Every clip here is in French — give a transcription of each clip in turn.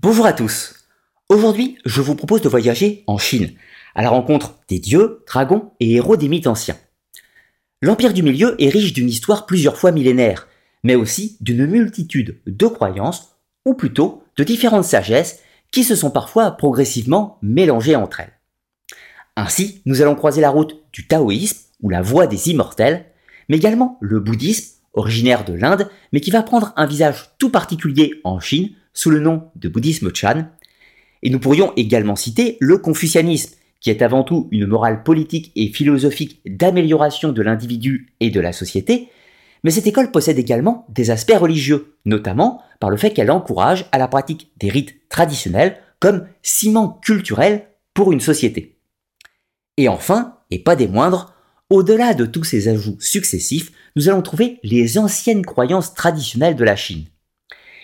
Bonjour à tous. Aujourd'hui, je vous propose de voyager en Chine, à la rencontre des dieux, dragons et héros des mythes anciens. L'Empire du Milieu est riche d'une histoire plusieurs fois millénaire, mais aussi d'une multitude de croyances, ou plutôt de différentes sagesses, qui se sont parfois progressivement mélangées entre elles. Ainsi, nous allons croiser la route du taoïsme, ou la voie des immortels, mais également le bouddhisme, originaire de l'Inde, mais qui va prendre un visage tout particulier en Chine, sous le nom de bouddhisme Chan. Et nous pourrions également citer le confucianisme, qui est avant tout une morale politique et philosophique d'amélioration de l'individu et de la société, mais cette école possède également des aspects religieux, notamment par le fait qu'elle encourage à la pratique des rites traditionnels comme ciment culturel pour une société. Et enfin, et pas des moindres, au-delà de tous ces ajouts successifs, nous allons trouver les anciennes croyances traditionnelles de la Chine.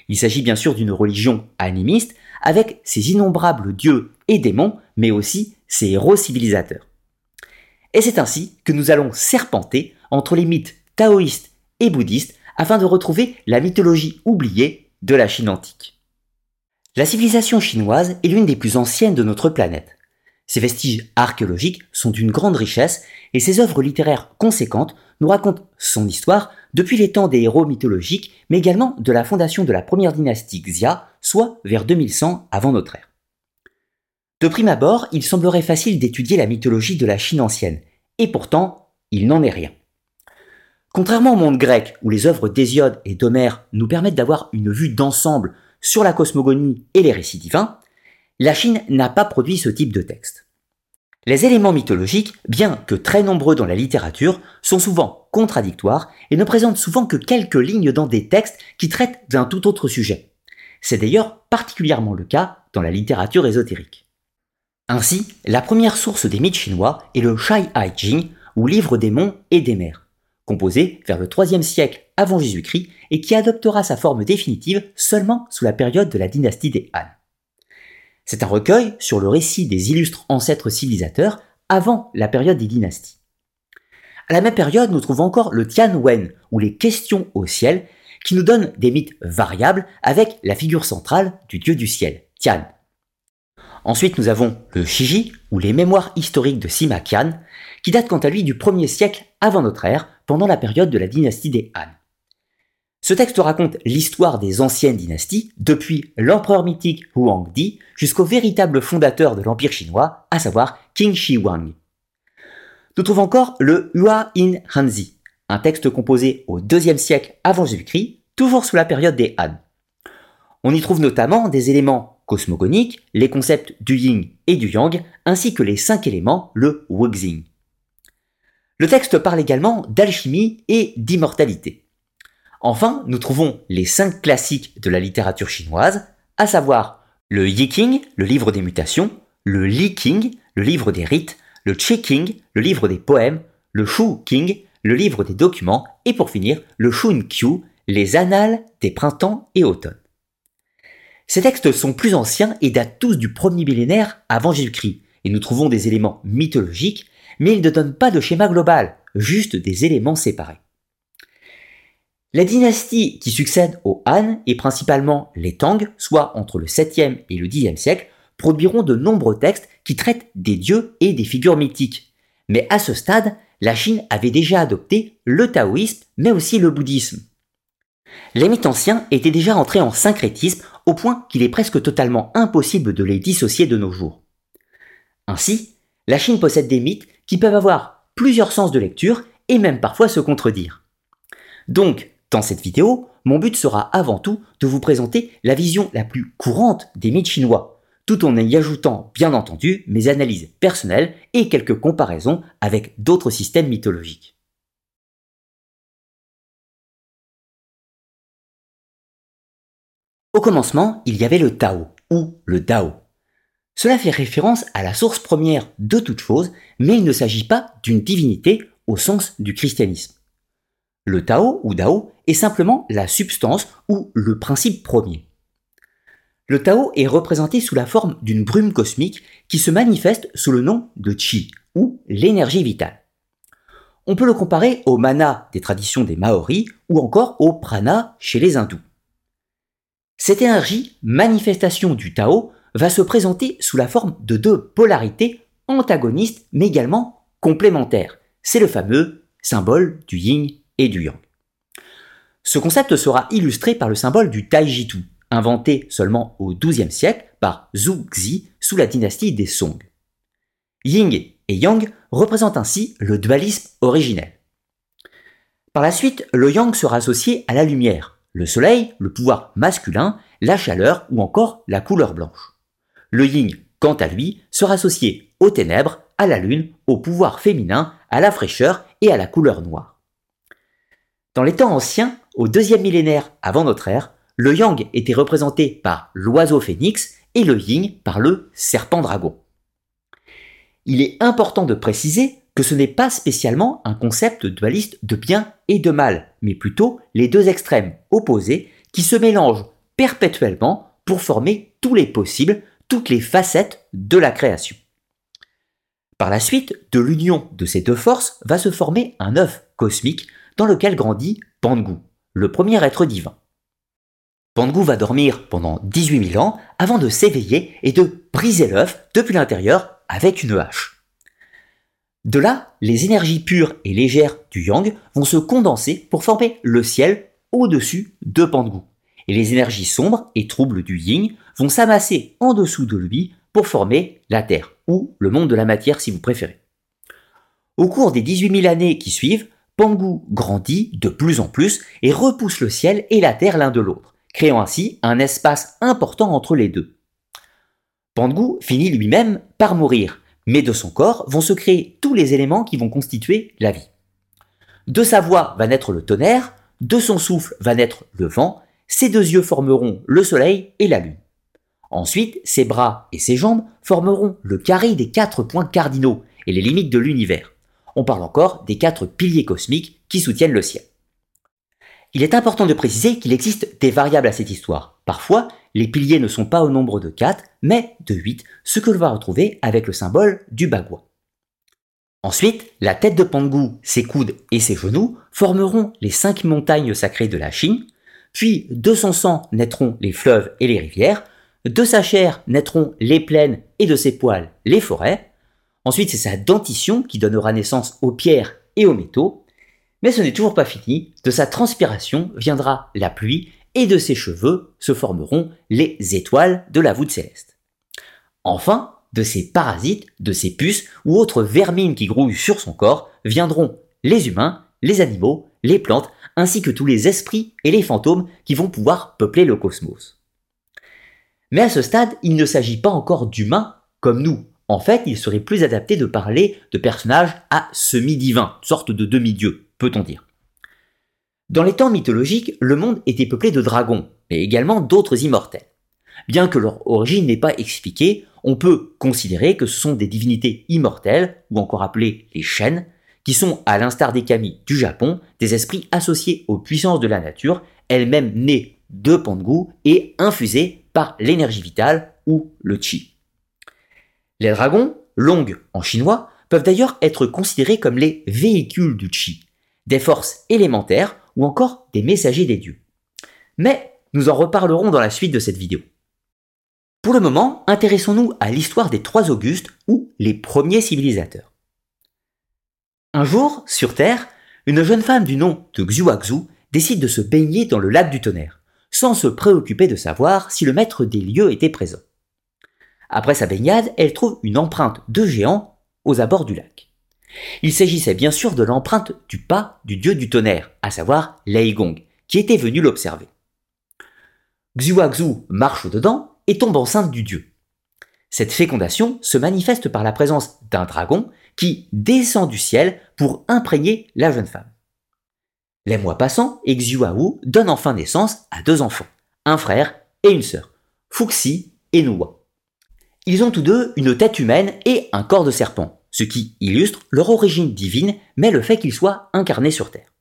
Il s'agit bien sûr d'une religion animiste avec ses innombrables dieux et démons, mais aussi ses héros civilisateurs. Et c'est ainsi que nous allons serpenter entre les mythes taoïstes et bouddhistes afin de retrouver la mythologie oubliée de la Chine antique. La civilisation chinoise est l'une des plus anciennes de notre planète. Ses vestiges archéologiques sont d'une grande richesse et ses œuvres littéraires conséquentes nous racontent son histoire depuis les temps des héros mythologiques, mais également de la fondation de la première dynastie Xia, soit vers 2100 avant notre ère. De prime abord, il semblerait facile d'étudier la mythologie de la Chine ancienne, et pourtant, il n'en est rien. Contrairement au monde grec, où les œuvres d'Hésiode et d'Homère nous permettent d'avoir une vue d'ensemble sur la cosmogonie et les récits divins, la Chine n'a pas produit ce type de texte. Les éléments mythologiques, bien que très nombreux dans la littérature, sont souvent contradictoires et ne présentent souvent que quelques lignes dans des textes qui traitent d'un tout autre sujet. C'est d'ailleurs particulièrement le cas dans la littérature ésotérique. Ainsi, la première source des mythes chinois est le Shai Hai Jing, ou livre des monts et des mers, composé vers le 3 siècle avant Jésus-Christ et qui adoptera sa forme définitive seulement sous la période de la dynastie des Han. C'est un recueil sur le récit des illustres ancêtres civilisateurs avant la période des dynasties. À la même période, nous trouvons encore le Tian Wen, ou les questions au ciel, qui nous donne des mythes variables avec la figure centrale du dieu du ciel, Tian. Ensuite, nous avons le Shiji, ou les mémoires historiques de Sima Qian, qui date quant à lui du 1er siècle avant notre ère, pendant la période de la dynastie des Han. Ce texte raconte l'histoire des anciennes dynasties, depuis l'empereur mythique Huangdi jusqu'au véritable fondateur de l'empire chinois, à savoir Qin Shi Huang. Nous trouvons encore le Hua In Hanzi, un texte composé au IIe siècle avant Jésus-Christ, toujours sous la période des Han. On y trouve notamment des éléments cosmogoniques, les concepts du yin et du yang, ainsi que les cinq éléments, le wuxing. Le texte parle également d'alchimie et d'immortalité. Enfin, nous trouvons les cinq classiques de la littérature chinoise, à savoir le Yiking, le livre des mutations, le Li King, le livre des rites, le Chi King, le livre des poèmes, le Shu King, le livre des documents, et pour finir, le Shun Qiu, les annales des printemps et automnes. Ces textes sont plus anciens et datent tous du premier millénaire avant Jésus-Christ, et nous trouvons des éléments mythologiques, mais ils ne donnent pas de schéma global, juste des éléments séparés. La dynastie qui succède aux Han et principalement les Tang, soit entre le 7e et le 10e siècle, produiront de nombreux textes qui traitent des dieux et des figures mythiques. Mais à ce stade, la Chine avait déjà adopté le taoïsme, mais aussi le bouddhisme. Les mythes anciens étaient déjà entrés en syncrétisme au point qu'il est presque totalement impossible de les dissocier de nos jours. Ainsi, la Chine possède des mythes qui peuvent avoir plusieurs sens de lecture et même parfois se contredire. Donc, dans cette vidéo, mon but sera avant tout de vous présenter la vision la plus courante des mythes chinois, tout en y ajoutant bien entendu mes analyses personnelles et quelques comparaisons avec d'autres systèmes mythologiques. Au commencement, il y avait le Tao, ou le Dao. Cela fait référence à la source première de toute chose, mais il ne s'agit pas d'une divinité au sens du christianisme. Le Tao ou Dao est simplement la substance ou le principe premier. Le Tao est représenté sous la forme d'une brume cosmique qui se manifeste sous le nom de Qi ou l'énergie vitale. On peut le comparer au mana des traditions des Maoris ou encore au prana chez les hindous. Cette énergie, manifestation du Tao, va se présenter sous la forme de deux polarités antagonistes mais également complémentaires. C'est le fameux symbole du yin et du yang. Ce concept sera illustré par le symbole du Taijitu, inventé seulement au XIIe siècle par Zhu Xi sous la dynastie des Song. Yin et Yang représentent ainsi le dualisme originel. Par la suite, le Yang sera associé à la lumière, le soleil, le pouvoir masculin, la chaleur ou encore la couleur blanche. Le Yin, quant à lui, sera associé aux ténèbres, à la lune, au pouvoir féminin, à la fraîcheur et à la couleur noire. Dans les temps anciens, au deuxième millénaire avant notre ère, le yang était représenté par l'oiseau phénix et le yin par le serpent dragon. Il est important de préciser que ce n'est pas spécialement un concept dualiste de bien et de mal, mais plutôt les deux extrêmes opposés qui se mélangent perpétuellement pour former tous les possibles, toutes les facettes de la création. Par la suite, de l'union de ces deux forces va se former un œuf cosmique dans lequel grandit Pangu, le premier être divin. Pangu va dormir pendant 18 000 ans avant de s'éveiller et de briser l'œuf depuis l'intérieur avec une hache. De là, les énergies pures et légères du yang vont se condenser pour former le ciel au-dessus de Pangu. Et les énergies sombres et troubles du yin vont s'amasser en dessous de lui pour former la Terre, ou le monde de la matière si vous préférez. Au cours des 18 000 années qui suivent, Pangu grandit de plus en plus et repousse le ciel et la terre l'un de l'autre, créant ainsi un espace important entre les deux. Pangu finit lui-même par mourir, mais de son corps vont se créer tous les éléments qui vont constituer la vie. De sa voix va naître le tonnerre, de son souffle va naître le vent, ses deux yeux formeront le soleil et la lune. Ensuite, ses bras et ses jambes formeront le carré des quatre points cardinaux et les limites de l'univers on parle encore des quatre piliers cosmiques qui soutiennent le ciel. Il est important de préciser qu'il existe des variables à cette histoire. Parfois, les piliers ne sont pas au nombre de 4, mais de 8, ce que l'on va retrouver avec le symbole du bagua. Ensuite, la tête de Pangu, ses coudes et ses genoux formeront les cinq montagnes sacrées de la Chine, puis de son sang naîtront les fleuves et les rivières, de sa chair naîtront les plaines et de ses poils les forêts, Ensuite, c'est sa dentition qui donnera naissance aux pierres et aux métaux. Mais ce n'est toujours pas fini. De sa transpiration viendra la pluie et de ses cheveux se formeront les étoiles de la voûte céleste. Enfin, de ses parasites, de ses puces ou autres vermines qui grouillent sur son corps viendront les humains, les animaux, les plantes, ainsi que tous les esprits et les fantômes qui vont pouvoir peupler le cosmos. Mais à ce stade, il ne s'agit pas encore d'humains comme nous, en fait, il serait plus adapté de parler de personnages à semi-divins, sorte de demi-dieux, peut-on dire. Dans les temps mythologiques, le monde était peuplé de dragons, mais également d'autres immortels. Bien que leur origine n'est pas expliquée, on peut considérer que ce sont des divinités immortelles, ou encore appelées les chênes, qui sont, à l'instar des kami du Japon, des esprits associés aux puissances de la nature, elles-mêmes nées de Pangu et infusées par l'énergie vitale ou le chi. Les dragons, longues en chinois, peuvent d'ailleurs être considérés comme les véhicules du chi, des forces élémentaires ou encore des messagers des dieux. Mais nous en reparlerons dans la suite de cette vidéo. Pour le moment, intéressons-nous à l'histoire des trois Augustes ou les premiers civilisateurs. Un jour, sur Terre, une jeune femme du nom de Xuaxu décide de se baigner dans le lac du tonnerre, sans se préoccuper de savoir si le maître des lieux était présent. Après sa baignade, elle trouve une empreinte de géant aux abords du lac. Il s'agissait bien sûr de l'empreinte du pas du dieu du tonnerre, à savoir Leigong, qui était venu l'observer. Xuaxu marche dedans et tombe enceinte du dieu. Cette fécondation se manifeste par la présence d'un dragon qui descend du ciel pour imprégner la jeune femme. Les mois passant, Xuahu donne enfin naissance à deux enfants, un frère et une sœur, Fuxi et Nuwa. Ils ont tous deux une tête humaine et un corps de serpent, ce qui illustre leur origine divine, mais le fait qu'ils soient incarnés sur Terre.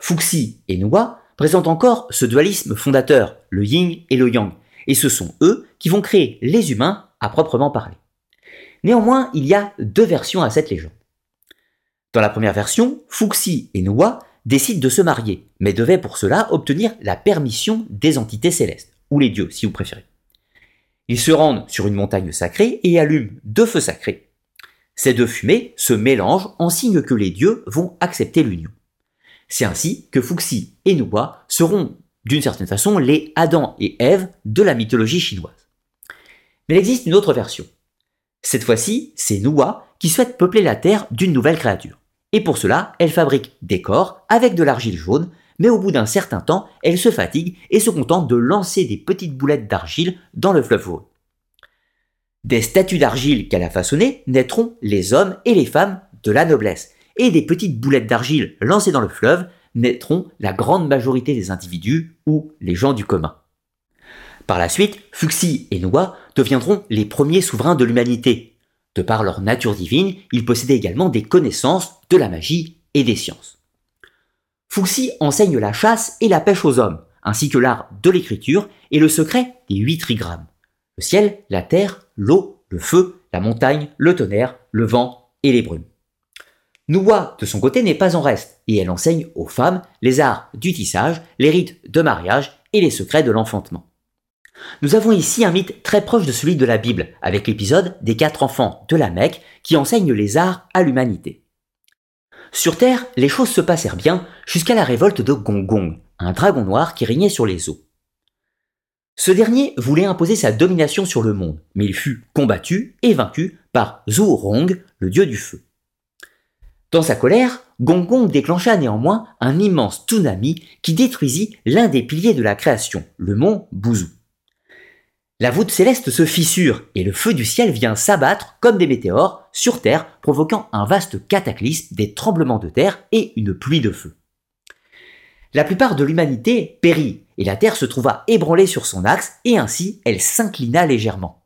Fuxi et Nuwa présentent encore ce dualisme fondateur, le yin et le yang, et ce sont eux qui vont créer les humains à proprement parler. Néanmoins, il y a deux versions à cette légende. Dans la première version, Fuxi et Nuwa décident de se marier, mais devaient pour cela obtenir la permission des entités célestes, ou les dieux si vous préférez. Ils se rendent sur une montagne sacrée et allument deux feux sacrés. Ces deux fumées se mélangent en signe que les dieux vont accepter l'union. C'est ainsi que Fuxi et Nuwa seront d'une certaine façon les Adam et Ève de la mythologie chinoise. Mais il existe une autre version. Cette fois-ci, c'est Nuwa qui souhaite peupler la Terre d'une nouvelle créature. Et pour cela, elle fabrique des corps avec de l'argile jaune, mais au bout d'un certain temps, elle se fatigue et se contente de lancer des petites boulettes d'argile dans le fleuve jaune. Des statues d'argile qu'elle a façonnées naîtront les hommes et les femmes de la noblesse, et des petites boulettes d'argile lancées dans le fleuve naîtront la grande majorité des individus ou les gens du commun. Par la suite, Fuxi et Noah deviendront les premiers souverains de l'humanité. De par leur nature divine, ils possédaient également des connaissances de la magie et des sciences. Fuxi enseigne la chasse et la pêche aux hommes, ainsi que l'art de l'écriture et le secret des huit trigrammes. Le ciel, la terre, l'eau, le feu, la montagne, le tonnerre, le vent et les brumes. Noua, de son côté, n'est pas en reste, et elle enseigne aux femmes les arts du tissage, les rites de mariage et les secrets de l'enfantement. Nous avons ici un mythe très proche de celui de la Bible, avec l'épisode des quatre enfants de la Mecque qui enseignent les arts à l'humanité. Sur Terre, les choses se passèrent bien jusqu'à la révolte de Gong un dragon noir qui régnait sur les eaux. Ce dernier voulait imposer sa domination sur le monde, mais il fut combattu et vaincu par Zhou Rong, le dieu du feu. Dans sa colère, Gong Gong déclencha néanmoins un immense tsunami qui détruisit l'un des piliers de la création, le mont Bouzou. La voûte céleste se fissure et le feu du ciel vient s'abattre comme des météores sur Terre, provoquant un vaste cataclysme, des tremblements de terre et une pluie de feu. La plupart de l'humanité périt et la Terre se trouva ébranlée sur son axe et ainsi elle s'inclina légèrement.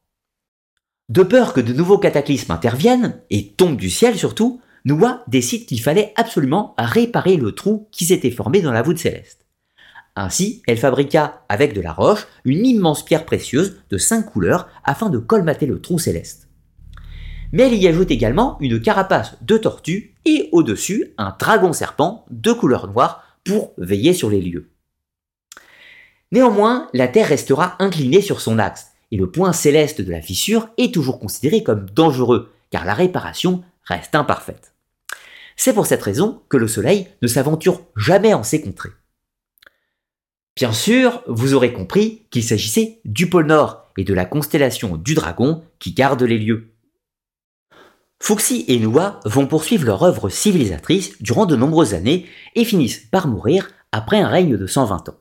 De peur que de nouveaux cataclysmes interviennent, et tombent du ciel surtout, Noah décide qu'il fallait absolument réparer le trou qui s'était formé dans la voûte céleste. Ainsi, elle fabriqua avec de la roche une immense pierre précieuse de cinq couleurs afin de colmater le trou céleste. Mais elle y ajoute également une carapace de tortue et au-dessus un dragon serpent de couleur noire pour veiller sur les lieux. Néanmoins, la Terre restera inclinée sur son axe, et le point céleste de la fissure est toujours considéré comme dangereux, car la réparation reste imparfaite. C'est pour cette raison que le Soleil ne s'aventure jamais en ces contrées. Bien sûr, vous aurez compris qu'il s'agissait du pôle Nord et de la constellation du Dragon qui garde les lieux. Fuxi et Nua vont poursuivre leur œuvre civilisatrice durant de nombreuses années et finissent par mourir après un règne de 120 ans.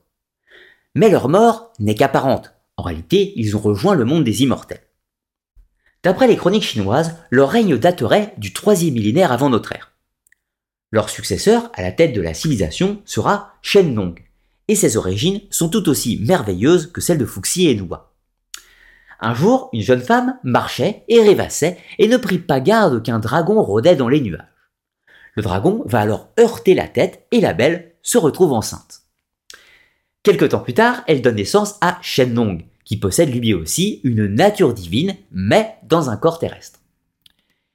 Mais leur mort n'est qu'apparente. En réalité, ils ont rejoint le monde des immortels. D'après les chroniques chinoises, leur règne daterait du troisième millénaire avant notre ère. Leur successeur à la tête de la civilisation sera Shen Nong, et ses origines sont tout aussi merveilleuses que celles de Fuxi et Nua. Un jour, une jeune femme marchait et rêvassait et ne prit pas garde qu'un dragon rôdait dans les nuages. Le dragon va alors heurter la tête et la belle se retrouve enceinte. Quelque temps plus tard, elle donne naissance à Shen Nong, qui possède lui aussi une nature divine, mais dans un corps terrestre.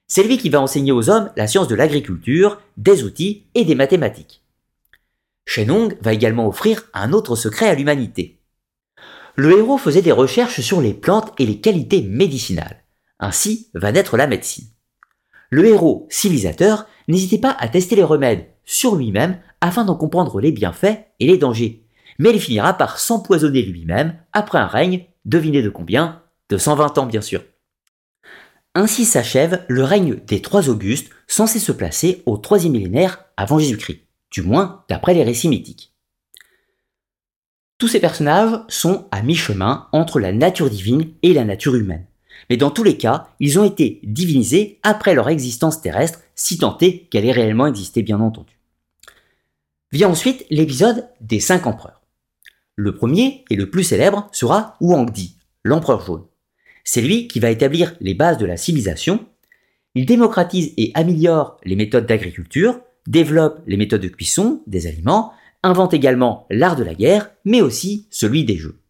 C'est lui qui va enseigner aux hommes la science de l'agriculture, des outils et des mathématiques. Shenong va également offrir un autre secret à l'humanité. Le héros faisait des recherches sur les plantes et les qualités médicinales. Ainsi va naître la médecine. Le héros civilisateur n'hésitait pas à tester les remèdes sur lui-même afin d'en comprendre les bienfaits et les dangers mais il finira par s'empoisonner lui-même après un règne, devinez de combien? De 120 ans bien sûr. Ainsi s'achève le règne des trois Augustes, censé se placer au troisième millénaire avant Jésus-Christ, du moins d'après les récits mythiques. Tous ces personnages sont à mi-chemin entre la nature divine et la nature humaine. Mais dans tous les cas, ils ont été divinisés après leur existence terrestre, si tant est qu'elle ait réellement existé bien entendu. Vient ensuite l'épisode des cinq empereurs. Le premier et le plus célèbre sera Huangdi, l'empereur jaune. C'est lui qui va établir les bases de la civilisation. Il démocratise et améliore les méthodes d'agriculture, développe les méthodes de cuisson des aliments, invente également l'art de la guerre, mais aussi celui des jeux.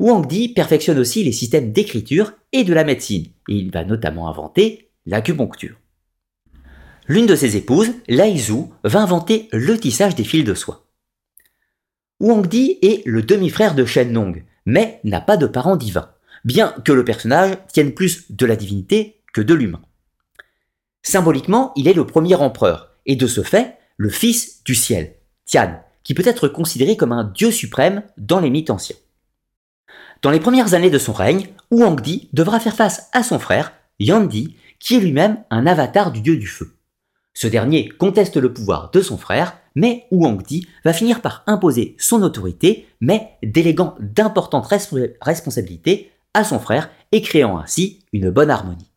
Huangdi perfectionne aussi les systèmes d'écriture et de la médecine, et il va notamment inventer l'acupuncture. L'une de ses épouses, Zhu, va inventer le tissage des fils de soie. Huangdi est le demi-frère de Shen Nong, mais n'a pas de parent divin, bien que le personnage tienne plus de la divinité que de l'humain. Symboliquement, il est le premier empereur, et de ce fait, le fils du ciel, Tian, qui peut être considéré comme un dieu suprême dans les mythes anciens. Dans les premières années de son règne, Huangdi devra faire face à son frère, Yandi, qui est lui-même un avatar du dieu du feu. Ce dernier conteste le pouvoir de son frère, mais Huangdi va finir par imposer son autorité, mais déléguant d'importantes responsabilités à son frère et créant ainsi une bonne harmonie.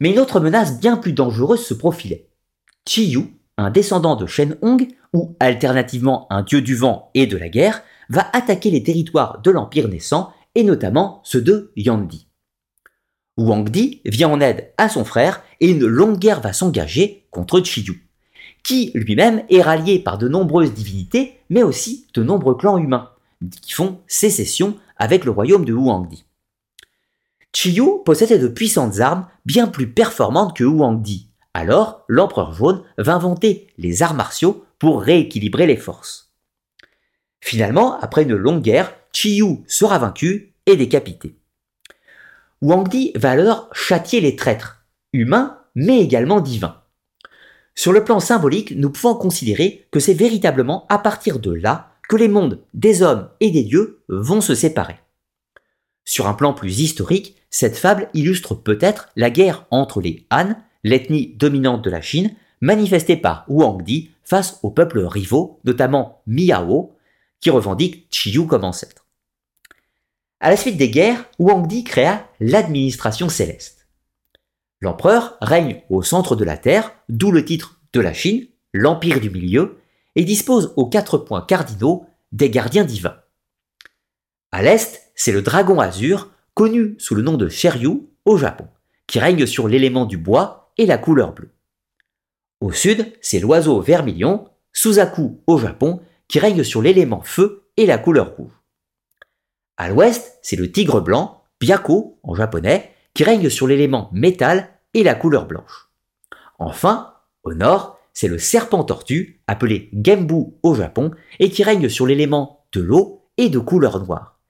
Mais une autre menace bien plus dangereuse se profilait. Chiyu, un descendant de Shen Hong, ou alternativement un dieu du vent et de la guerre, va attaquer les territoires de l'empire naissant, et notamment ceux de Yandi. Di vient en aide à son frère et une longue guerre va s'engager contre Chiyu, qui lui-même est rallié par de nombreuses divinités, mais aussi de nombreux clans humains, qui font sécession avec le royaume de Di. Chiyu possédait de puissantes armes bien plus performantes que Di. Alors, l'empereur jaune va inventer les arts martiaux pour rééquilibrer les forces. Finalement, après une longue guerre, Chiyu sera vaincu et décapité. Di va alors châtier les traîtres, humains mais également divins. Sur le plan symbolique, nous pouvons considérer que c'est véritablement à partir de là que les mondes des hommes et des dieux vont se séparer. Sur un plan plus historique, cette fable illustre peut-être la guerre entre les Han, l'ethnie dominante de la Chine, manifestée par Di face aux peuples rivaux, notamment Miao, qui revendique Chiyu comme ancêtre. À la suite des guerres, Di créa l'administration céleste. L'empereur règne au centre de la Terre, d'où le titre de la Chine, l'Empire du Milieu, et dispose aux quatre points cardinaux des gardiens divins. À l'est, c'est le dragon azur, connu sous le nom de Sheryu au Japon, qui règne sur l'élément du bois et la couleur bleue. Au sud, c'est l'oiseau vermilion, Suzaku au Japon, qui règne sur l'élément feu et la couleur rouge. À l'ouest, c'est le tigre blanc, Byako en japonais, qui règne sur l'élément métal et la couleur blanche. Enfin, au nord, c'est le serpent tortue, appelé Gembu au Japon, et qui règne sur l'élément de l'eau et de couleur noire.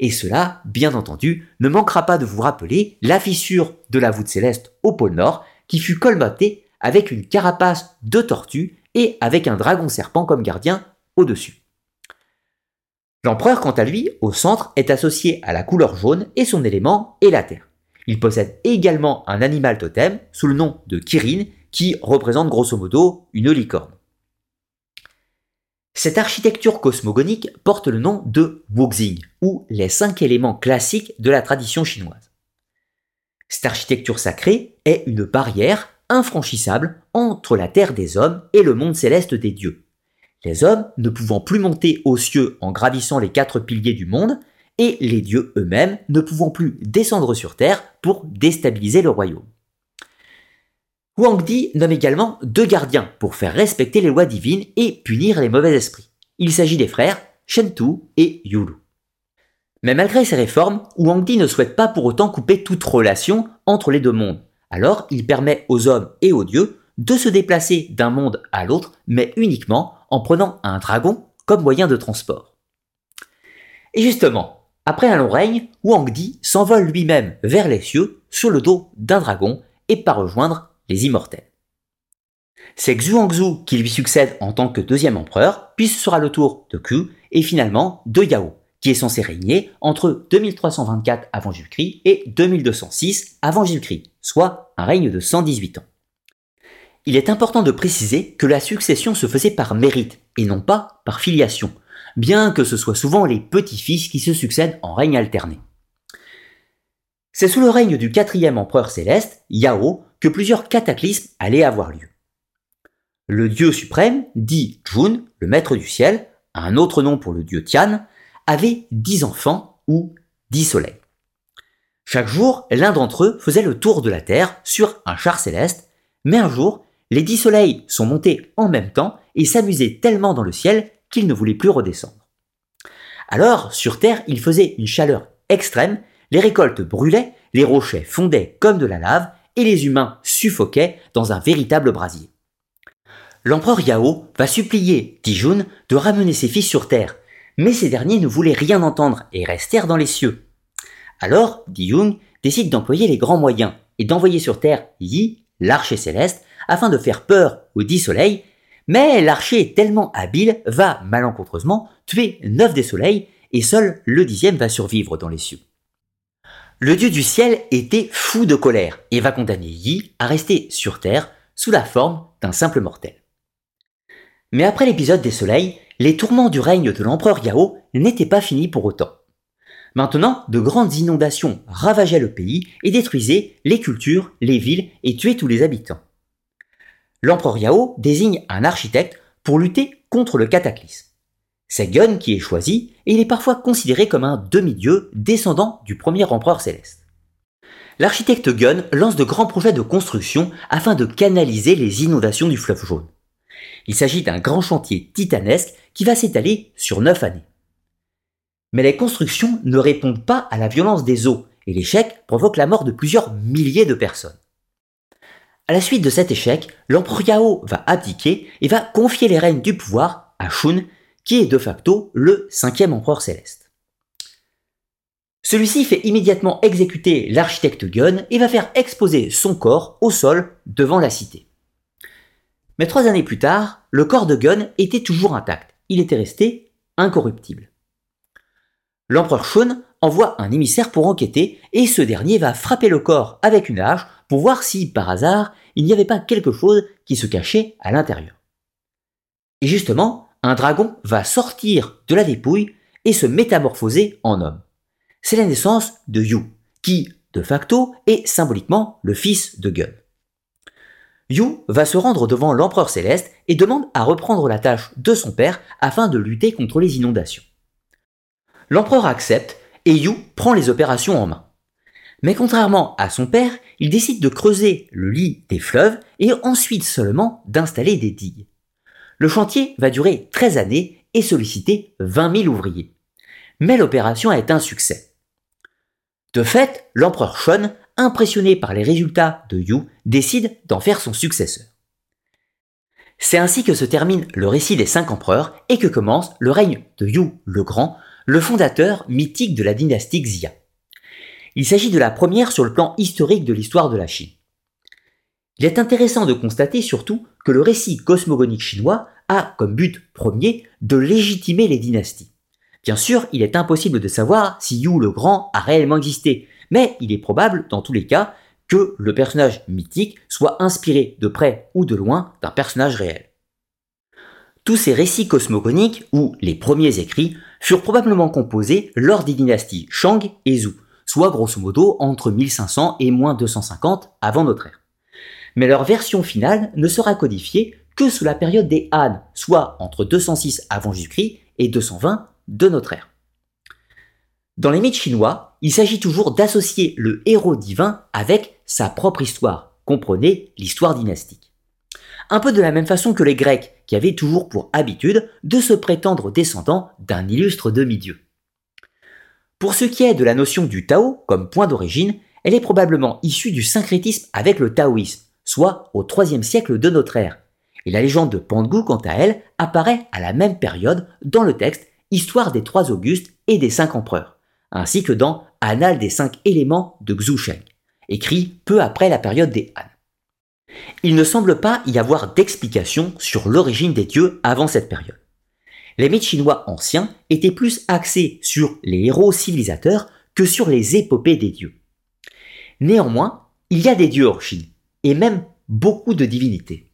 Et cela, bien entendu, ne manquera pas de vous rappeler la fissure de la voûte céleste au pôle Nord, qui fut colmatée avec une carapace de tortue et avec un dragon serpent comme gardien au-dessus. L'empereur, quant à lui, au centre, est associé à la couleur jaune et son élément est la terre. Il possède également un animal totem sous le nom de Kirin qui représente grosso modo une licorne. Cette architecture cosmogonique porte le nom de Wuxing, ou les cinq éléments classiques de la tradition chinoise. Cette architecture sacrée est une barrière infranchissable entre la terre des hommes et le monde céleste des dieux, les hommes ne pouvant plus monter aux cieux en gravissant les quatre piliers du monde, et les dieux eux-mêmes ne pouvant plus descendre sur terre pour déstabiliser le royaume. Di nomme également deux gardiens pour faire respecter les lois divines et punir les mauvais esprits. Il s'agit des frères Shentu et Yulu. Mais malgré ces réformes, Di ne souhaite pas pour autant couper toute relation entre les deux mondes. Alors il permet aux hommes et aux dieux de se déplacer d'un monde à l'autre, mais uniquement en prenant un dragon comme moyen de transport. Et justement, après un long règne, Wang Di s'envole lui-même vers les cieux sur le dos d'un dragon et part rejoindre les immortels. C'est Xuanzhu qui lui succède en tant que deuxième empereur, puis ce sera le tour de Ku et finalement de Yao, qui est censé régner entre 2324 avant Jésus-Christ et 2206 avant Jésus-Christ, soit un règne de 118 ans. Il est important de préciser que la succession se faisait par mérite et non pas par filiation, bien que ce soit souvent les petits-fils qui se succèdent en règne alterné. C'est sous le règne du quatrième empereur céleste, Yao, que plusieurs cataclysmes allaient avoir lieu. Le dieu suprême, dit Jun, le maître du ciel, un autre nom pour le dieu Tian, avait dix enfants ou dix soleils. Chaque jour, l'un d'entre eux faisait le tour de la Terre sur un char céleste, mais un jour, les dix soleils sont montés en même temps et s'amusaient tellement dans le ciel qu'ils ne voulaient plus redescendre. Alors, sur Terre, il faisait une chaleur extrême, les récoltes brûlaient, les rochers fondaient comme de la lave, et les humains suffoquaient dans un véritable brasier. L'empereur Yao va supplier Tijun de ramener ses fils sur Terre, mais ces derniers ne voulaient rien entendre et restèrent dans les cieux. Alors, Di Jung décide d'employer les grands moyens et d'envoyer sur Terre Yi, l'archer céleste, afin de faire peur aux dix soleils, mais l'archer tellement habile va malencontreusement tuer neuf des soleils et seul le dixième va survivre dans les cieux. Le dieu du ciel était fou de colère et va condamner Yi à rester sur Terre sous la forme d'un simple mortel. Mais après l'épisode des soleils, les tourments du règne de l'empereur Yao n'étaient pas finis pour autant. Maintenant, de grandes inondations ravageaient le pays et détruisaient les cultures, les villes et tuaient tous les habitants. L'empereur Yao désigne un architecte pour lutter contre le cataclysme. C'est Gun qui est choisi et il est parfois considéré comme un demi-dieu descendant du premier empereur céleste. L'architecte Gun lance de grands projets de construction afin de canaliser les inondations du fleuve jaune. Il s'agit d'un grand chantier titanesque qui va s'étaler sur neuf années. Mais les constructions ne répondent pas à la violence des eaux et l'échec provoque la mort de plusieurs milliers de personnes. À la suite de cet échec, l'empereur Yao va abdiquer et va confier les règnes du pouvoir à Shun qui est de facto le cinquième empereur céleste. Celui-ci fait immédiatement exécuter l'architecte Gun et va faire exposer son corps au sol devant la cité. Mais trois années plus tard, le corps de Gun était toujours intact. Il était resté incorruptible. L'empereur Shun envoie un émissaire pour enquêter et ce dernier va frapper le corps avec une hache pour voir si, par hasard, il n'y avait pas quelque chose qui se cachait à l'intérieur. Et justement, un dragon va sortir de la dépouille et se métamorphoser en homme. C'est la naissance de Yu, qui, de facto, est symboliquement le fils de Gun. Yu va se rendre devant l'empereur céleste et demande à reprendre la tâche de son père afin de lutter contre les inondations. L'empereur accepte et Yu prend les opérations en main. Mais contrairement à son père, il décide de creuser le lit des fleuves et ensuite seulement d'installer des digues. Le chantier va durer 13 années et solliciter 20 000 ouvriers. Mais l'opération est un succès. De fait, l'empereur Shun, impressionné par les résultats de Yu, décide d'en faire son successeur. C'est ainsi que se termine le récit des cinq empereurs et que commence le règne de Yu le Grand, le fondateur mythique de la dynastie Xia. Il s'agit de la première sur le plan historique de l'histoire de la Chine. Il est intéressant de constater surtout que le récit cosmogonique chinois a comme but premier de légitimer les dynasties. Bien sûr, il est impossible de savoir si Yu le Grand a réellement existé, mais il est probable, dans tous les cas, que le personnage mythique soit inspiré de près ou de loin d'un personnage réel. Tous ces récits cosmogoniques, ou les premiers écrits, furent probablement composés lors des dynasties Shang et Zhou, soit grosso modo entre 1500 et moins 250 avant notre ère mais leur version finale ne sera codifiée que sous la période des Han, soit entre 206 avant Jésus-Christ et 220 de notre ère. Dans les mythes chinois, il s'agit toujours d'associer le héros divin avec sa propre histoire, comprenez l'histoire dynastique. Un peu de la même façon que les Grecs, qui avaient toujours pour habitude de se prétendre descendants d'un illustre demi-dieu. Pour ce qui est de la notion du Tao comme point d'origine, elle est probablement issue du syncrétisme avec le taoïsme, soit au IIIe siècle de notre ère. Et la légende de Pangu, quant à elle, apparaît à la même période dans le texte Histoire des trois Augustes et des cinq empereurs, ainsi que dans Annales des cinq éléments de Xu Sheng, écrit peu après la période des Han. Il ne semble pas y avoir d'explication sur l'origine des dieux avant cette période. Les mythes chinois anciens étaient plus axés sur les héros civilisateurs que sur les épopées des dieux. Néanmoins, il y a des dieux hors Chine, et même beaucoup de divinités.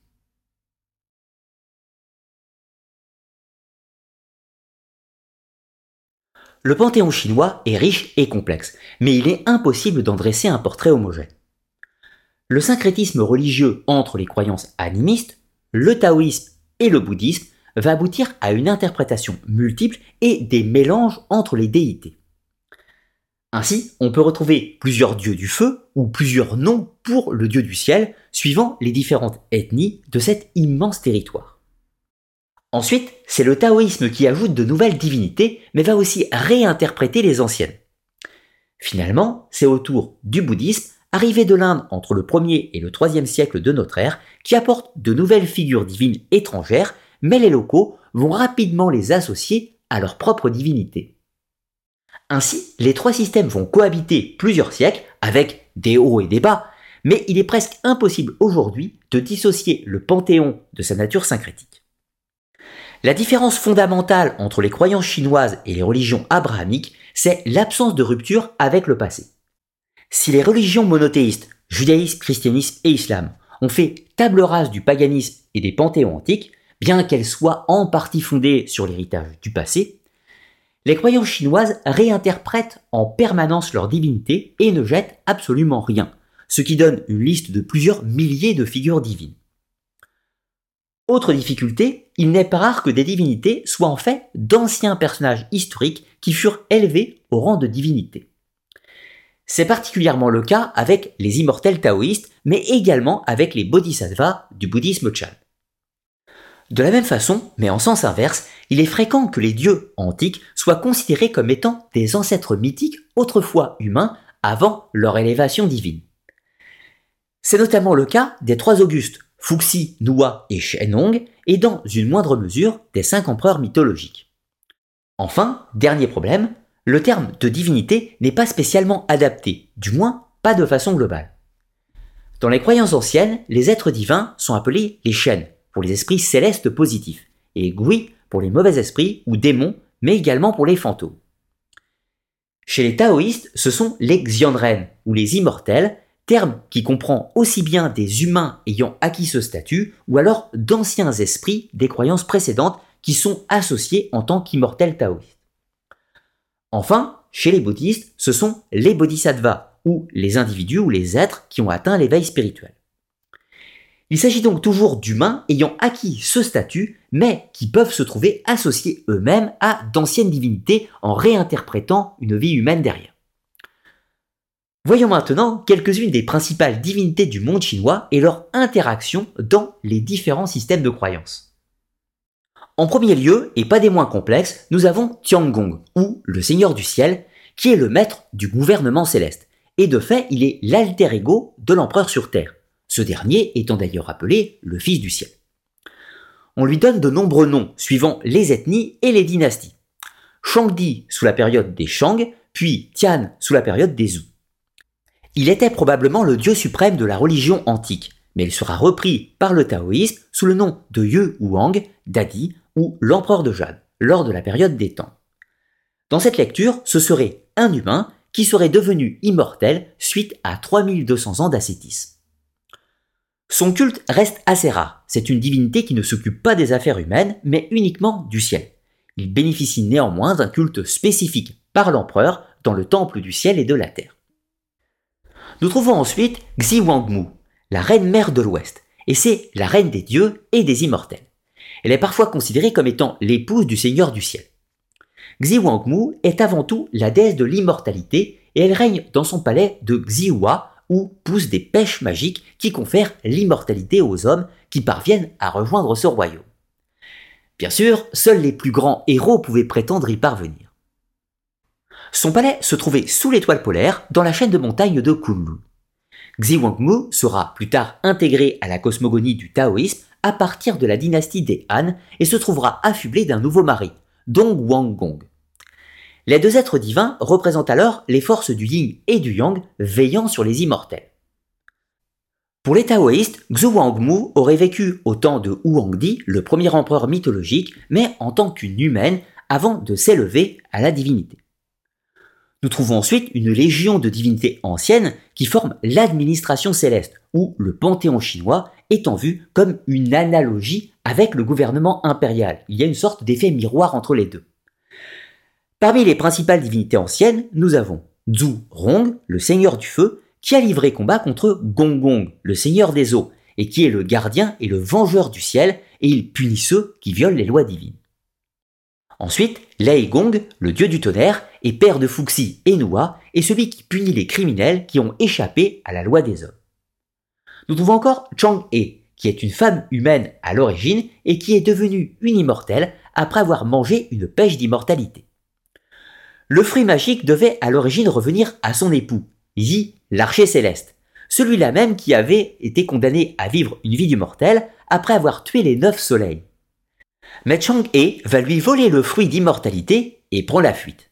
Le panthéon chinois est riche et complexe, mais il est impossible d'en dresser un portrait homogène. Le syncrétisme religieux entre les croyances animistes, le taoïsme et le bouddhisme va aboutir à une interprétation multiple et des mélanges entre les déités. Ainsi, on peut retrouver plusieurs dieux du feu ou plusieurs noms pour le dieu du ciel, suivant les différentes ethnies de cet immense territoire. Ensuite, c'est le taoïsme qui ajoute de nouvelles divinités, mais va aussi réinterpréter les anciennes. Finalement, c'est au tour du bouddhisme, arrivé de l'Inde entre le 1er et le 3e siècle de notre ère, qui apporte de nouvelles figures divines étrangères, mais les locaux vont rapidement les associer à leur propre divinité. Ainsi, les trois systèmes vont cohabiter plusieurs siècles avec des hauts et des bas, mais il est presque impossible aujourd'hui de dissocier le panthéon de sa nature syncrétique. La différence fondamentale entre les croyances chinoises et les religions abrahamiques, c'est l'absence de rupture avec le passé. Si les religions monothéistes, judaïsme, christianisme et islam, ont fait table rase du paganisme et des panthéons antiques, bien qu'elles soient en partie fondées sur l'héritage du passé, les croyances chinoises réinterprètent en permanence leur divinité et ne jettent absolument rien, ce qui donne une liste de plusieurs milliers de figures divines. Autre difficulté, il n'est pas rare que des divinités soient en fait d'anciens personnages historiques qui furent élevés au rang de divinité. C'est particulièrement le cas avec les immortels taoïstes, mais également avec les bodhisattvas du bouddhisme Chan. De la même façon, mais en sens inverse, il est fréquent que les dieux antiques soient considérés comme étant des ancêtres mythiques autrefois humains avant leur élévation divine. C'est notamment le cas des trois Augustes, Fuxi, Nua et Shenong, et dans une moindre mesure des cinq empereurs mythologiques. Enfin, dernier problème, le terme de divinité n'est pas spécialement adapté, du moins pas de façon globale. Dans les croyances anciennes, les êtres divins sont appelés les Shen, pour les esprits célestes positifs, et Gui pour les mauvais esprits ou démons, mais également pour les fantômes. Chez les taoïstes, ce sont les Xianren, ou les immortels, terme qui comprend aussi bien des humains ayant acquis ce statut ou alors d'anciens esprits des croyances précédentes qui sont associés en tant qu'immortels taoïstes. Enfin, chez les bouddhistes, ce sont les bodhisattvas, ou les individus ou les êtres qui ont atteint l'éveil spirituel. Il s'agit donc toujours d'humains ayant acquis ce statut, mais qui peuvent se trouver associés eux-mêmes à d'anciennes divinités en réinterprétant une vie humaine derrière. Voyons maintenant quelques-unes des principales divinités du monde chinois et leur interaction dans les différents systèmes de croyances. En premier lieu, et pas des moins complexes, nous avons Tiangong, ou le Seigneur du Ciel, qui est le maître du gouvernement céleste, et de fait il est l'alter ego de l'empereur sur Terre, ce dernier étant d'ailleurs appelé le Fils du Ciel. On lui donne de nombreux noms, suivant les ethnies et les dynasties. Shangdi sous la période des Shang, puis Tian sous la période des Zhou. Il était probablement le dieu suprême de la religion antique, mais il sera repris par le taoïsme sous le nom de Yu Wang, Dadi ou l'empereur de Jade, lors de la période des temps. Dans cette lecture, ce serait un humain qui serait devenu immortel suite à 3200 ans d'ascétisme. Son culte reste assez rare, c'est une divinité qui ne s'occupe pas des affaires humaines, mais uniquement du ciel. Il bénéficie néanmoins d'un culte spécifique par l'empereur dans le temple du ciel et de la terre. Nous trouvons ensuite Xi Wangmu, la reine mère de l'Ouest, et c'est la reine des dieux et des immortels. Elle est parfois considérée comme étant l'épouse du Seigneur du ciel. Xi Wangmu est avant tout la déesse de l'immortalité et elle règne dans son palais de Xiwa où poussent des pêches magiques qui confèrent l'immortalité aux hommes qui parviennent à rejoindre ce royaume. Bien sûr, seuls les plus grands héros pouvaient prétendre y parvenir. Son palais se trouvait sous l'étoile polaire dans la chaîne de montagnes de Kunlun. Xi Wangmu sera plus tard intégré à la cosmogonie du taoïsme à partir de la dynastie des Han et se trouvera affublé d'un nouveau mari, Dong Wanggong. Les deux êtres divins représentent alors les forces du yin et du yang veillant sur les immortels. Pour les taoïstes, Xu Wangmu aurait vécu au temps de Huangdi, le premier empereur mythologique, mais en tant qu'une humaine avant de s'élever à la divinité. Nous trouvons ensuite une légion de divinités anciennes qui forment l'administration céleste, ou le panthéon chinois étant vu comme une analogie avec le gouvernement impérial. Il y a une sorte d'effet miroir entre les deux. Parmi les principales divinités anciennes, nous avons Zhu Rong, le seigneur du feu, qui a livré combat contre Gong Gong, le seigneur des eaux, et qui est le gardien et le vengeur du ciel, et il punit ceux qui violent les lois divines. Ensuite, Lei Gong, le dieu du tonnerre, et père de Fuxi et Nua, est celui qui punit les criminels qui ont échappé à la loi des hommes. Nous trouvons encore Chang qui est une femme humaine à l'origine et qui est devenue une immortelle après avoir mangé une pêche d'immortalité. Le fruit magique devait à l'origine revenir à son époux, Yi, l'archer céleste, celui-là même qui avait été condamné à vivre une vie d'immortel après avoir tué les neuf soleils. Mais Chang-e va lui voler le fruit d'immortalité et prend la fuite.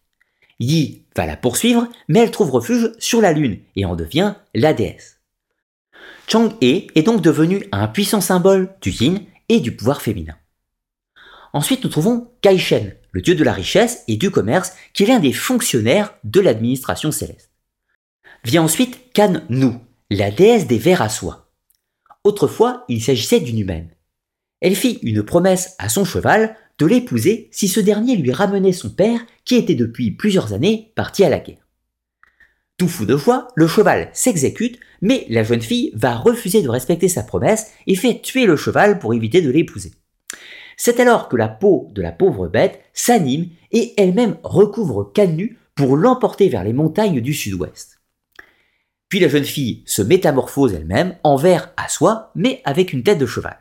Yi va la poursuivre, mais elle trouve refuge sur la Lune et en devient la déesse. Chang-e est donc devenu un puissant symbole du yin et du pouvoir féminin. Ensuite, nous trouvons Kai-Shen, le dieu de la richesse et du commerce, qui est l'un des fonctionnaires de l'administration céleste. Vient ensuite Kan-Nu, la déesse des vers à soie. Autrefois, il s'agissait d'une humaine. Elle fit une promesse à son cheval de l'épouser si ce dernier lui ramenait son père qui était depuis plusieurs années parti à la guerre. Tout fou de joie, le cheval s'exécute, mais la jeune fille va refuser de respecter sa promesse et fait tuer le cheval pour éviter de l'épouser. C'est alors que la peau de la pauvre bête s'anime et elle-même recouvre Canu pour l'emporter vers les montagnes du sud-ouest. Puis la jeune fille se métamorphose elle-même en ver à soie, mais avec une tête de cheval.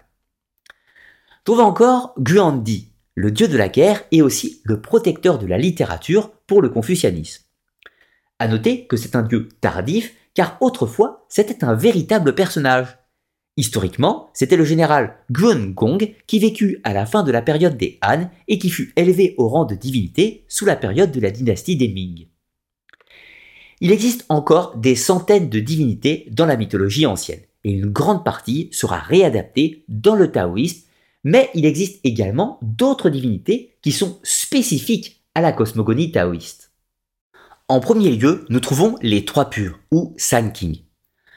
Trouve encore? Guandi, le dieu de la guerre et aussi le protecteur de la littérature pour le confucianisme. À noter que c'est un dieu tardif, car autrefois c'était un véritable personnage. Historiquement, c'était le général Guan Gong qui vécut à la fin de la période des Han et qui fut élevé au rang de divinité sous la période de la dynastie des Ming. Il existe encore des centaines de divinités dans la mythologie ancienne, et une grande partie sera réadaptée dans le taoïsme mais il existe également d'autres divinités qui sont spécifiques à la cosmogonie taoïste. En premier lieu, nous trouvons les trois purs, ou San King.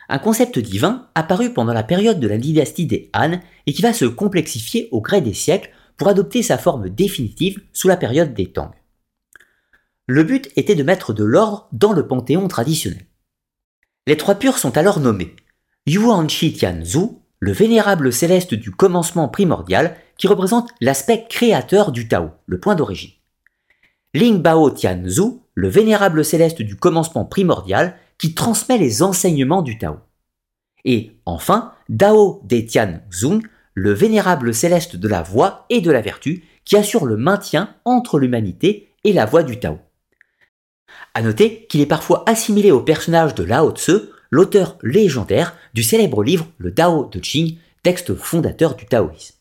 Un concept divin apparu pendant la période de la dynastie des Han et qui va se complexifier au gré des siècles pour adopter sa forme définitive sous la période des Tang. Le but était de mettre de l'ordre dans le panthéon traditionnel. Les trois purs sont alors nommés Yuan Shi Tian Zhu, le vénérable céleste du commencement primordial qui représente l'aspect créateur du Tao, le point d'origine. Ling Bao Tianzu, le vénérable céleste du commencement primordial qui transmet les enseignements du Tao. Et enfin, Dao De Tian Zung, le vénérable céleste de la voie et de la vertu qui assure le maintien entre l'humanité et la voie du Tao. À noter qu'il est parfois assimilé au personnage de Lao Tse l'auteur légendaire du célèbre livre Le Tao de Qing, texte fondateur du taoïsme.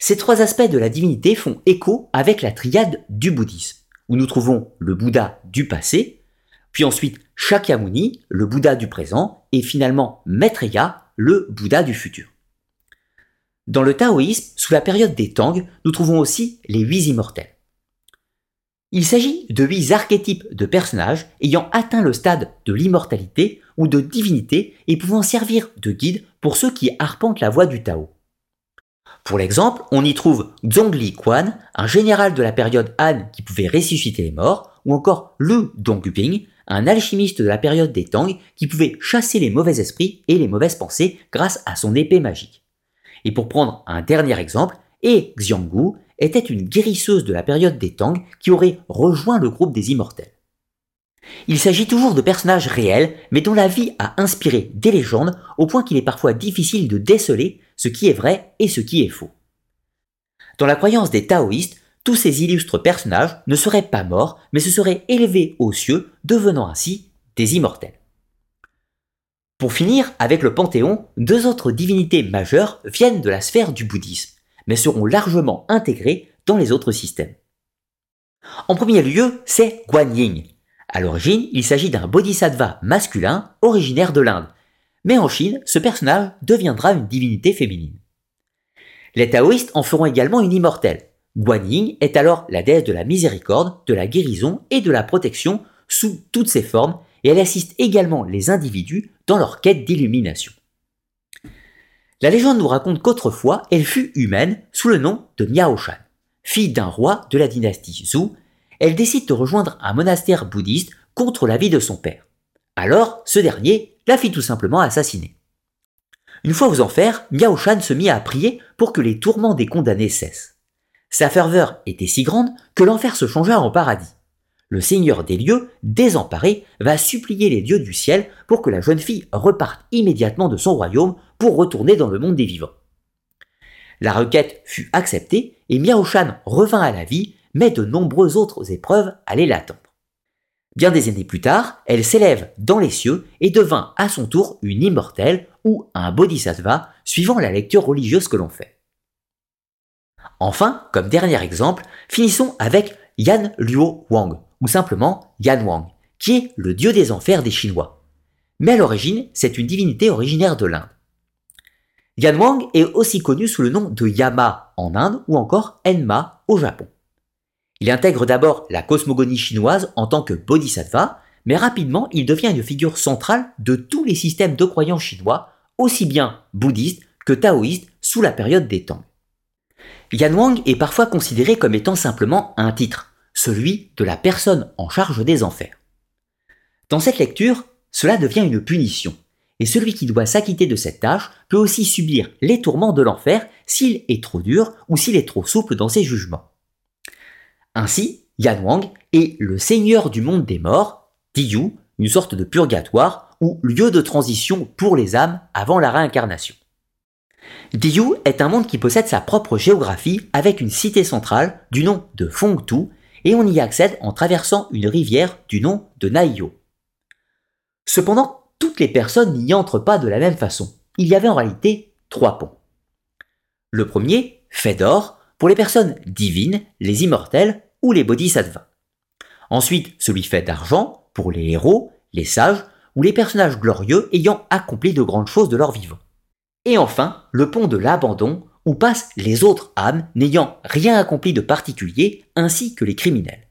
Ces trois aspects de la divinité font écho avec la triade du bouddhisme, où nous trouvons le Bouddha du passé, puis ensuite Shakyamuni, le Bouddha du présent, et finalement Maitreya, le Bouddha du futur. Dans le taoïsme, sous la période des Tang, nous trouvons aussi les huit immortels. Il s'agit de huit archétypes de personnages ayant atteint le stade de l'immortalité ou de divinité et pouvant servir de guide pour ceux qui arpentent la voie du Tao. Pour l'exemple, on y trouve Zhongli Quan, un général de la période Han qui pouvait ressusciter les morts, ou encore Lu Dongguping, un alchimiste de la période des Tang qui pouvait chasser les mauvais esprits et les mauvaises pensées grâce à son épée magique. Et pour prendre un dernier exemple, et Xianggu, était une guérisseuse de la période des Tang qui aurait rejoint le groupe des immortels. Il s'agit toujours de personnages réels, mais dont la vie a inspiré des légendes au point qu'il est parfois difficile de déceler ce qui est vrai et ce qui est faux. Dans la croyance des taoïstes, tous ces illustres personnages ne seraient pas morts, mais se seraient élevés aux cieux, devenant ainsi des immortels. Pour finir, avec le Panthéon, deux autres divinités majeures viennent de la sphère du bouddhisme mais seront largement intégrés dans les autres systèmes. En premier lieu, c'est Guan Yin. À l'origine, il s'agit d'un bodhisattva masculin originaire de l'Inde, mais en Chine, ce personnage deviendra une divinité féminine. Les taoïstes en feront également une immortelle. Guan Yin est alors la déesse de la miséricorde, de la guérison et de la protection sous toutes ses formes, et elle assiste également les individus dans leur quête d'illumination. La légende nous raconte qu'autrefois, elle fut humaine sous le nom de Miao Shan. Fille d'un roi de la dynastie Zhou, elle décide de rejoindre un monastère bouddhiste contre l'avis de son père. Alors, ce dernier la fit tout simplement assassiner. Une fois aux enfers, Miao Shan se mit à prier pour que les tourments des condamnés cessent. Sa ferveur était si grande que l'enfer se changea en paradis. Le seigneur des lieux, désemparé, va supplier les dieux du ciel pour que la jeune fille reparte immédiatement de son royaume pour retourner dans le monde des vivants. La requête fut acceptée et Miao Shan revint à la vie, mais de nombreuses autres épreuves allaient l'attendre. Bien des années plus tard, elle s'élève dans les cieux et devint à son tour une immortelle ou un bodhisattva, suivant la lecture religieuse que l'on fait. Enfin, comme dernier exemple, finissons avec Yan Luo Wang, ou simplement Yan Wang, qui est le dieu des enfers des Chinois. Mais à l'origine, c'est une divinité originaire de l'Inde. Yan Wang est aussi connu sous le nom de Yama en Inde ou encore Enma au Japon. Il intègre d'abord la cosmogonie chinoise en tant que bodhisattva, mais rapidement il devient une figure centrale de tous les systèmes de croyance chinois, aussi bien bouddhistes que taoïstes sous la période des Tang. Yan Wang est parfois considéré comme étant simplement un titre, celui de la personne en charge des enfers. Dans cette lecture, cela devient une punition, et celui qui doit s'acquitter de cette tâche peut aussi subir les tourments de l'enfer s'il est trop dur ou s'il est trop souple dans ses jugements. Ainsi, Yan Wang est le seigneur du monde des morts, Diyu, une sorte de purgatoire ou lieu de transition pour les âmes avant la réincarnation. Diyu est un monde qui possède sa propre géographie avec une cité centrale du nom de Fengtu et on y accède en traversant une rivière du nom de Naiyo. Cependant, toutes les personnes n'y entrent pas de la même façon. Il y avait en réalité trois ponts. Le premier, fait d'or, pour les personnes divines, les immortels ou les bodhisattvas. Ensuite, celui fait d'argent pour les héros, les sages ou les personnages glorieux ayant accompli de grandes choses de leur vivant. Et enfin, le pont de l'abandon, où passent les autres âmes n'ayant rien accompli de particulier, ainsi que les criminels.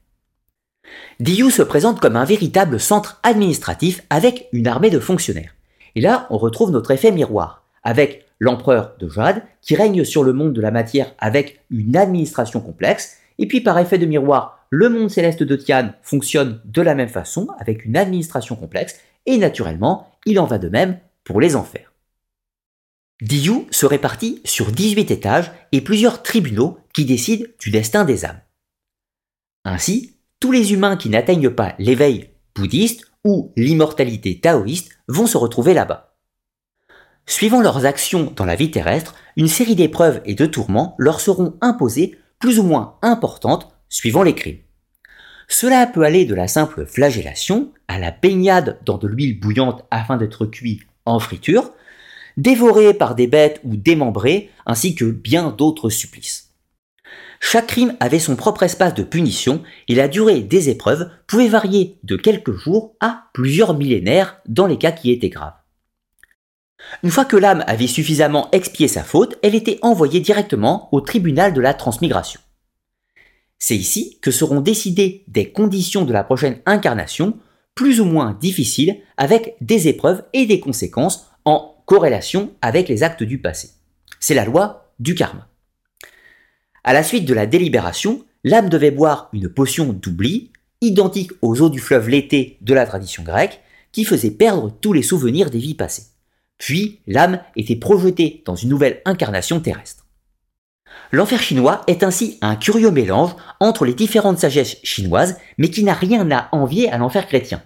Diyu se présente comme un véritable centre administratif avec une armée de fonctionnaires. Et là, on retrouve notre effet miroir, avec l'empereur de Jade, qui règne sur le monde de la matière avec une administration complexe, et puis par effet de miroir, le monde céleste de Tian fonctionne de la même façon, avec une administration complexe, et naturellement, il en va de même pour les enfers. Diyu se répartit sur 18 étages et plusieurs tribunaux qui décident du destin des âmes. Ainsi, tous les humains qui n'atteignent pas l'éveil bouddhiste ou l'immortalité taoïste vont se retrouver là-bas. Suivant leurs actions dans la vie terrestre, une série d'épreuves et de tourments leur seront imposés plus ou moins importantes suivant les crimes. Cela peut aller de la simple flagellation à la baignade dans de l'huile bouillante afin d'être cuit en friture, dévorés par des bêtes ou démembrés, ainsi que bien d'autres supplices. Chaque crime avait son propre espace de punition et la durée des épreuves pouvait varier de quelques jours à plusieurs millénaires dans les cas qui étaient graves. Une fois que l'âme avait suffisamment expié sa faute, elle était envoyée directement au tribunal de la transmigration. C'est ici que seront décidées des conditions de la prochaine incarnation, plus ou moins difficiles, avec des épreuves et des conséquences en corrélation avec les actes du passé. C'est la loi du karma. À la suite de la délibération, l'âme devait boire une potion d'oubli, identique aux eaux du fleuve l'été de la tradition grecque, qui faisait perdre tous les souvenirs des vies passées. Puis, l'âme était projetée dans une nouvelle incarnation terrestre. L'enfer chinois est ainsi un curieux mélange entre les différentes sagesses chinoises, mais qui n'a rien à envier à l'enfer chrétien.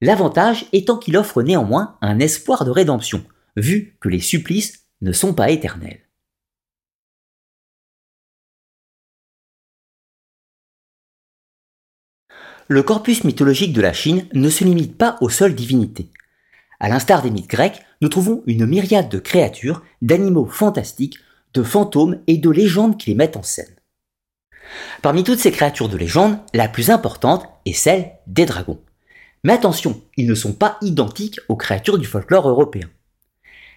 L'avantage étant qu'il offre néanmoins un espoir de rédemption, vu que les supplices ne sont pas éternels. Le corpus mythologique de la Chine ne se limite pas aux seules divinités. À l'instar des mythes grecs, nous trouvons une myriade de créatures, d'animaux fantastiques, de fantômes et de légendes qui les mettent en scène. Parmi toutes ces créatures de légende, la plus importante est celle des dragons. Mais attention, ils ne sont pas identiques aux créatures du folklore européen.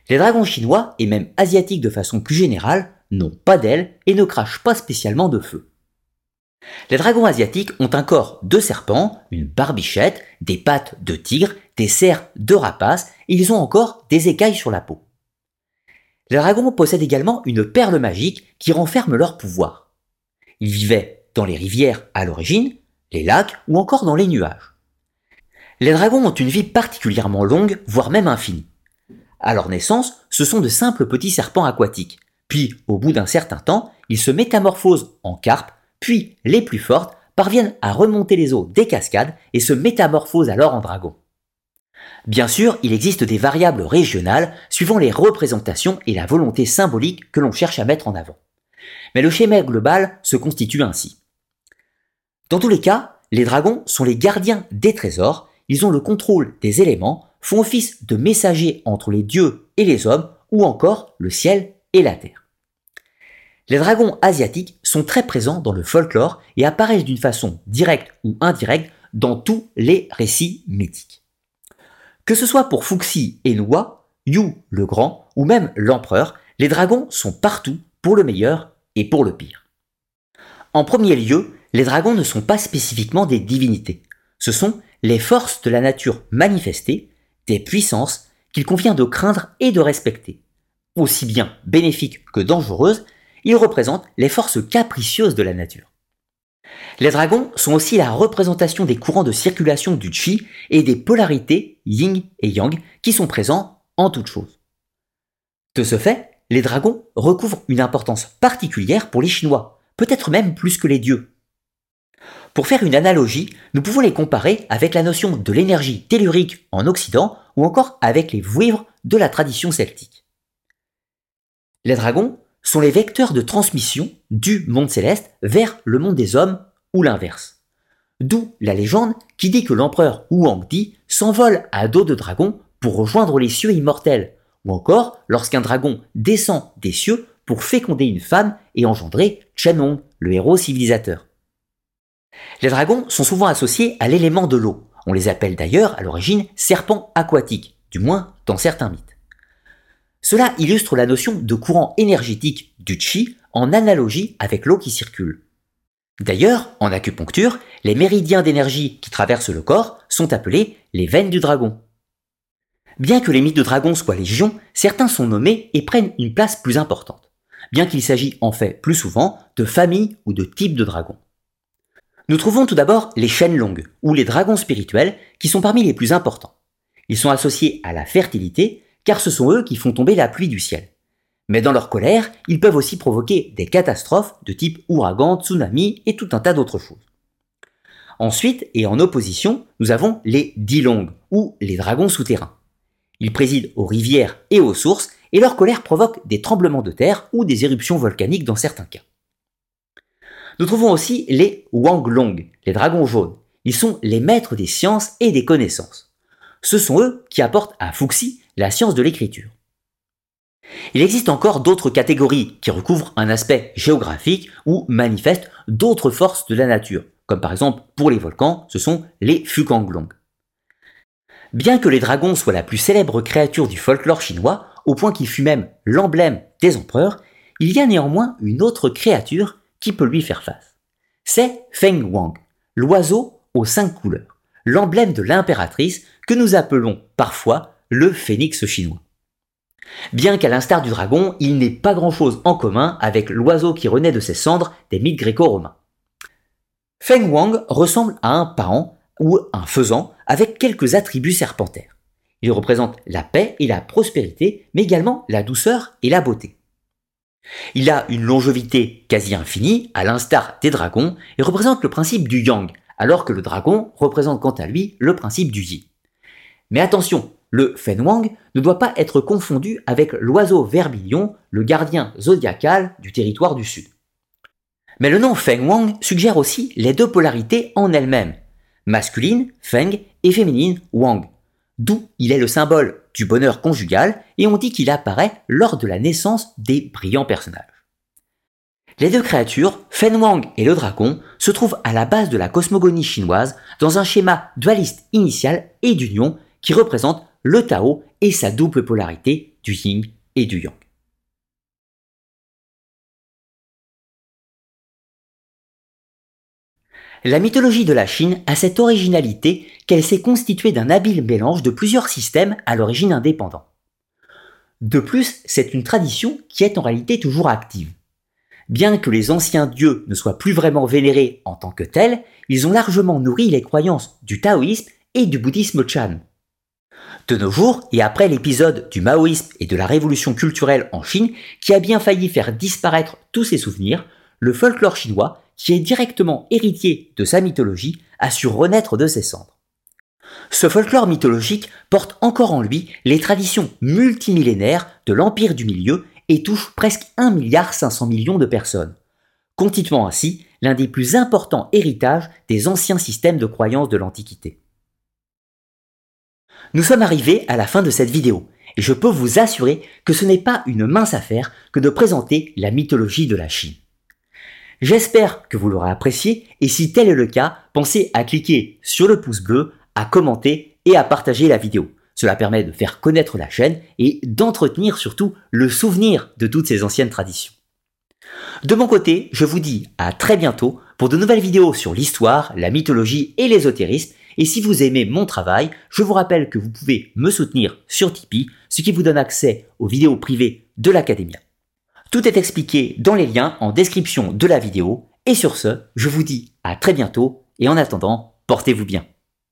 Les dragons chinois, et même asiatiques de façon plus générale, n'ont pas d'ailes et ne crachent pas spécialement de feu. Les dragons asiatiques ont un corps de serpent, une barbichette, des pattes de tigre, des serres de rapace, et ils ont encore des écailles sur la peau. Les dragons possèdent également une perle magique qui renferme leur pouvoir. Ils vivaient dans les rivières à l'origine, les lacs ou encore dans les nuages. Les dragons ont une vie particulièrement longue, voire même infinie. À leur naissance, ce sont de simples petits serpents aquatiques. Puis, au bout d'un certain temps, ils se métamorphosent en carpes, puis, les plus fortes, parviennent à remonter les eaux des cascades et se métamorphosent alors en dragons. Bien sûr, il existe des variables régionales suivant les représentations et la volonté symbolique que l'on cherche à mettre en avant. Mais le schéma global se constitue ainsi. Dans tous les cas, les dragons sont les gardiens des trésors ils ont le contrôle des éléments, font office de messagers entre les dieux et les hommes, ou encore le ciel et la terre. Les dragons asiatiques sont très présents dans le folklore et apparaissent d'une façon directe ou indirecte dans tous les récits mythiques. Que ce soit pour Fuxi et Nua, Yu le Grand ou même l'Empereur, les dragons sont partout pour le meilleur et pour le pire. En premier lieu, les dragons ne sont pas spécifiquement des divinités. Ce sont les forces de la nature manifestées, des puissances qu'il convient de craindre et de respecter. Aussi bien bénéfiques que dangereuses, ils représentent les forces capricieuses de la nature. Les dragons sont aussi la représentation des courants de circulation du chi et des polarités yin et yang qui sont présents en toutes choses. De ce fait, les dragons recouvrent une importance particulière pour les Chinois, peut-être même plus que les dieux. Pour faire une analogie, nous pouvons les comparer avec la notion de l'énergie tellurique en Occident ou encore avec les vouivres de la tradition celtique. Les dragons sont les vecteurs de transmission du monde céleste vers le monde des hommes ou l'inverse. D'où la légende qui dit que l'empereur Huang Di s'envole à dos de dragon pour rejoindre les cieux immortels, ou encore lorsqu'un dragon descend des cieux pour féconder une femme et engendrer Chenhong, le héros civilisateur. Les dragons sont souvent associés à l'élément de l'eau. On les appelle d'ailleurs à l'origine serpents aquatiques, du moins dans certains mythes. Cela illustre la notion de courant énergétique du chi en analogie avec l'eau qui circule. D'ailleurs, en acupuncture, les méridiens d'énergie qui traversent le corps sont appelés les veines du dragon. Bien que les mythes de dragons soient légion, certains sont nommés et prennent une place plus importante, bien qu'il s'agit en fait plus souvent de familles ou de types de dragons. Nous trouvons tout d'abord les Shenlong, ou les dragons spirituels, qui sont parmi les plus importants. Ils sont associés à la fertilité, car ce sont eux qui font tomber la pluie du ciel. Mais dans leur colère, ils peuvent aussi provoquer des catastrophes de type ouragan, tsunami et tout un tas d'autres choses. Ensuite, et en opposition, nous avons les Dilong, ou les dragons souterrains. Ils président aux rivières et aux sources, et leur colère provoque des tremblements de terre ou des éruptions volcaniques dans certains cas. Nous trouvons aussi les Wanglong, les dragons jaunes. Ils sont les maîtres des sciences et des connaissances. Ce sont eux qui apportent à Fuxi la science de l'écriture. Il existe encore d'autres catégories qui recouvrent un aspect géographique ou manifestent d'autres forces de la nature, comme par exemple pour les volcans, ce sont les Fukanglong. Bien que les dragons soient la plus célèbre créature du folklore chinois, au point qu'il fut même l'emblème des empereurs, il y a néanmoins une autre créature qui peut lui faire face. C'est Feng Wang, l'oiseau aux cinq couleurs, l'emblème de l'impératrice que nous appelons parfois le phénix chinois. Bien qu'à l'instar du dragon, il n'ait pas grand-chose en commun avec l'oiseau qui renaît de ses cendres des mythes gréco-romains. Feng Wang ressemble à un paon ou un faisan avec quelques attributs serpentaires. Il représente la paix et la prospérité, mais également la douceur et la beauté. Il a une longévité quasi infinie, à l'instar des dragons, et représente le principe du yang, alors que le dragon représente quant à lui le principe du yi. Mais attention, le Fenwang ne doit pas être confondu avec l'oiseau vermillon, le gardien zodiacal du territoire du Sud. Mais le nom Feng suggère aussi les deux polarités en elles-mêmes, masculine, Feng, et féminine, Wang, d'où il est le symbole du bonheur conjugal et on dit qu'il apparaît lors de la naissance des brillants personnages. Les deux créatures, Fenwang et le dragon, se trouvent à la base de la cosmogonie chinoise dans un schéma dualiste initial et d'union qui représente le Tao et sa double polarité du yin et du yang. La mythologie de la Chine a cette originalité qu'elle s'est constituée d'un habile mélange de plusieurs systèmes à l'origine indépendants. De plus, c'est une tradition qui est en réalité toujours active. Bien que les anciens dieux ne soient plus vraiment vénérés en tant que tels, ils ont largement nourri les croyances du taoïsme et du bouddhisme Chan. De nos jours, et après l'épisode du maoïsme et de la révolution culturelle en Chine, qui a bien failli faire disparaître tous ses souvenirs, le folklore chinois, qui est directement héritier de sa mythologie, a su renaître de ses cendres. Ce folklore mythologique porte encore en lui les traditions multimillénaires de l'Empire du Milieu et touche presque 1,5 milliard de personnes, constituant ainsi l'un des plus importants héritages des anciens systèmes de croyances de l'Antiquité. Nous sommes arrivés à la fin de cette vidéo, et je peux vous assurer que ce n'est pas une mince affaire que de présenter la mythologie de la Chine. J'espère que vous l'aurez apprécié, et si tel est le cas, pensez à cliquer sur le pouce bleu, à commenter et à partager la vidéo. Cela permet de faire connaître la chaîne et d'entretenir surtout le souvenir de toutes ces anciennes traditions. De mon côté, je vous dis à très bientôt pour de nouvelles vidéos sur l'histoire, la mythologie et l'ésotérisme. Et si vous aimez mon travail, je vous rappelle que vous pouvez me soutenir sur Tipeee, ce qui vous donne accès aux vidéos privées de l'Académie. Tout est expliqué dans les liens en description de la vidéo. Et sur ce, je vous dis à très bientôt et en attendant, portez-vous bien.